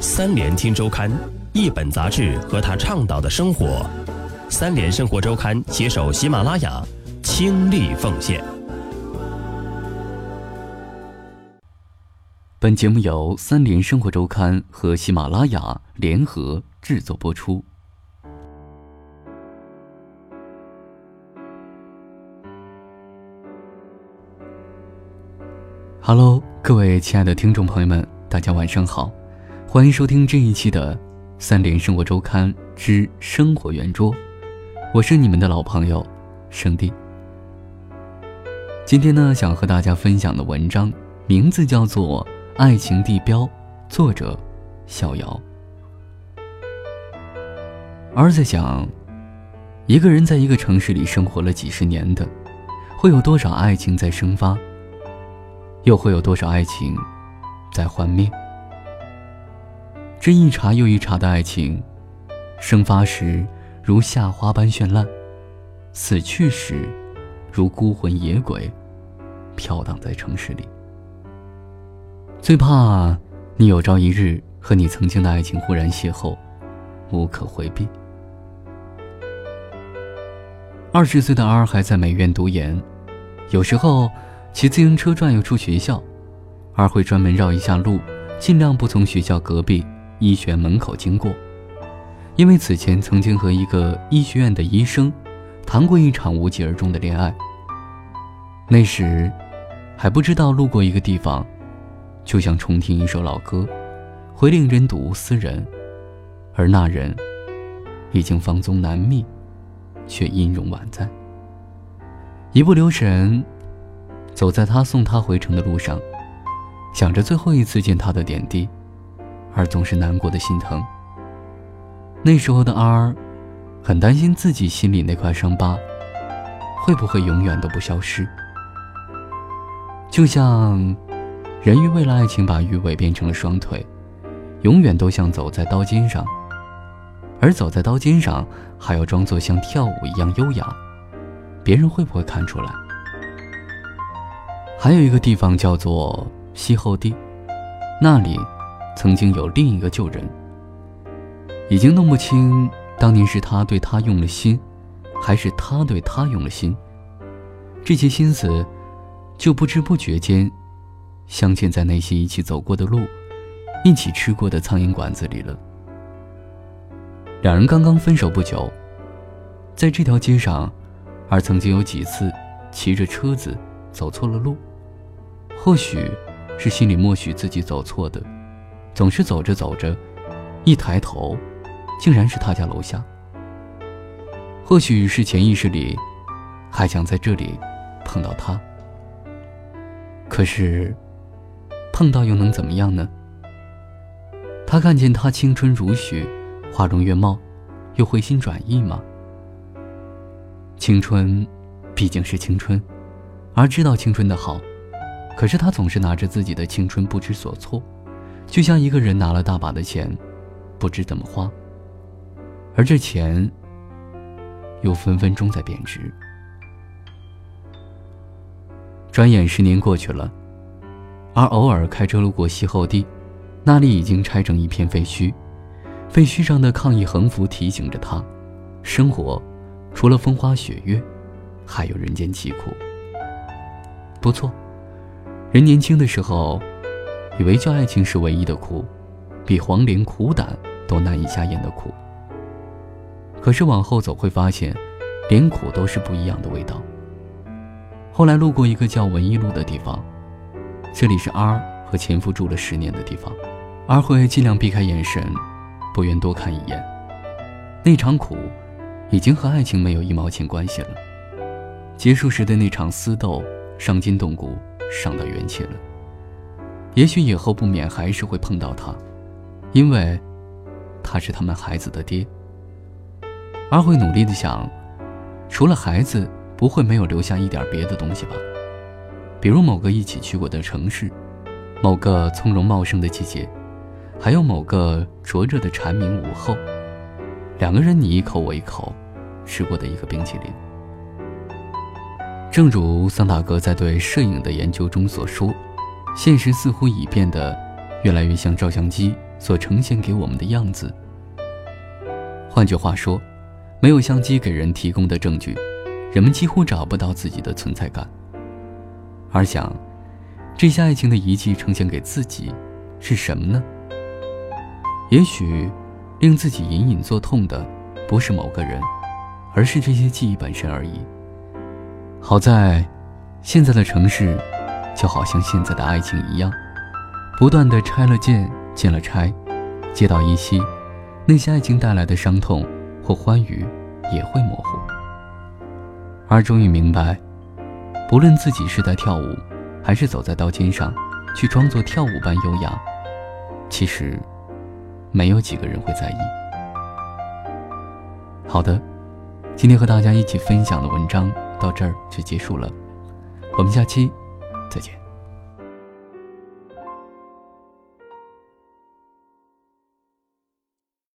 三联听周刊，一本杂志和他倡导的生活。三联生活周刊携手喜马拉雅，倾力奉献。本节目由三联生活周刊和喜马拉雅联合制作播出。Hello，各位亲爱的听众朋友们，大家晚上好，欢迎收听这一期的《三联生活周刊之生活圆桌》，我是你们的老朋友圣地。今天呢，想和大家分享的文章名字叫做《爱情地标》，作者逍遥。儿子想，一个人在一个城市里生活了几十年的，会有多少爱情在生发？又会有多少爱情在幻灭？这一茬又一茬的爱情，生发时如夏花般绚烂，死去时如孤魂野鬼，飘荡在城市里。最怕你有朝一日和你曾经的爱情忽然邂逅，无可回避。二十岁的 R 还在美院读研，有时候。骑自行车转悠出学校，，R 会专门绕一下路，尽量不从学校隔壁医学院门口经过，因为此前曾经和一个医学院的医生谈过一场无疾而终的恋爱。那时还不知道路过一个地方，就像重听一首老歌，会令人睹物思人，而那人已经芳踪难觅，却音容宛在，一不留神。走在他送他回城的路上，想着最后一次见他的点滴，而总是难过的心疼。那时候的 R，很担心自己心里那块伤疤，会不会永远都不消失？就像人鱼为了爱情把鱼尾变成了双腿，永远都像走在刀尖上，而走在刀尖上还要装作像跳舞一样优雅，别人会不会看出来？还有一个地方叫做西后地，那里曾经有另一个旧人。已经弄不清当年是他对他用了心，还是他对他用了心。这些心思，就不知不觉间，镶嵌在那些一起走过的路，一起吃过的苍蝇馆子里了。两人刚刚分手不久，在这条街上，而曾经有几次骑着车子走错了路。或许，是心里默许自己走错的，总是走着走着，一抬头，竟然是他家楼下。或许是潜意识里，还想在这里碰到他。可是，碰到又能怎么样呢？他看见他青春如许，花容月貌，又回心转意吗？青春，毕竟是青春，而知道青春的好。可是他总是拿着自己的青春不知所措，就像一个人拿了大把的钱，不知怎么花。而这钱，又分分钟在贬值。转眼十年过去了，而偶尔开车路过西后地，那里已经拆成一片废墟，废墟上的抗议横幅提醒着他：生活，除了风花雪月，还有人间疾苦。不错。人年轻的时候，以为叫爱情是唯一的苦，比黄连苦胆都难以下咽的苦。可是往后走会发现，连苦都是不一样的味道。后来路过一个叫文艺路的地方，这里是 R 和前夫住了十年的地方，R 会尽量避开眼神，不愿多看一眼。那场苦，已经和爱情没有一毛钱关系了。结束时的那场私斗，伤筋动骨。伤到元气了。也许以后不免还是会碰到他，因为他是他们孩子的爹。阿慧努力的想，除了孩子，不会没有留下一点别的东西吧？比如某个一起去过的城市，某个葱茏茂盛的季节，还有某个灼热的蝉鸣午后，两个人你一口我一口吃过的一个冰淇淋。正如桑塔格在对摄影的研究中所说，现实似乎已变得越来越像照相机所呈现给我们的样子。换句话说，没有相机给人提供的证据，人们几乎找不到自己的存在感。而想，这些爱情的遗迹呈现给自己，是什么呢？也许，令自己隐隐作痛的，不是某个人，而是这些记忆本身而已。好在，现在的城市，就好像现在的爱情一样，不断的拆了建，建了拆，街道依稀，那些爱情带来的伤痛或欢愉，也会模糊。而终于明白。不论自己是在跳舞，还是走在刀尖上，去装作跳舞般优雅，其实，没有几个人会在意。好的，今天和大家一起分享的文章到这儿就结束了，我们下期再见。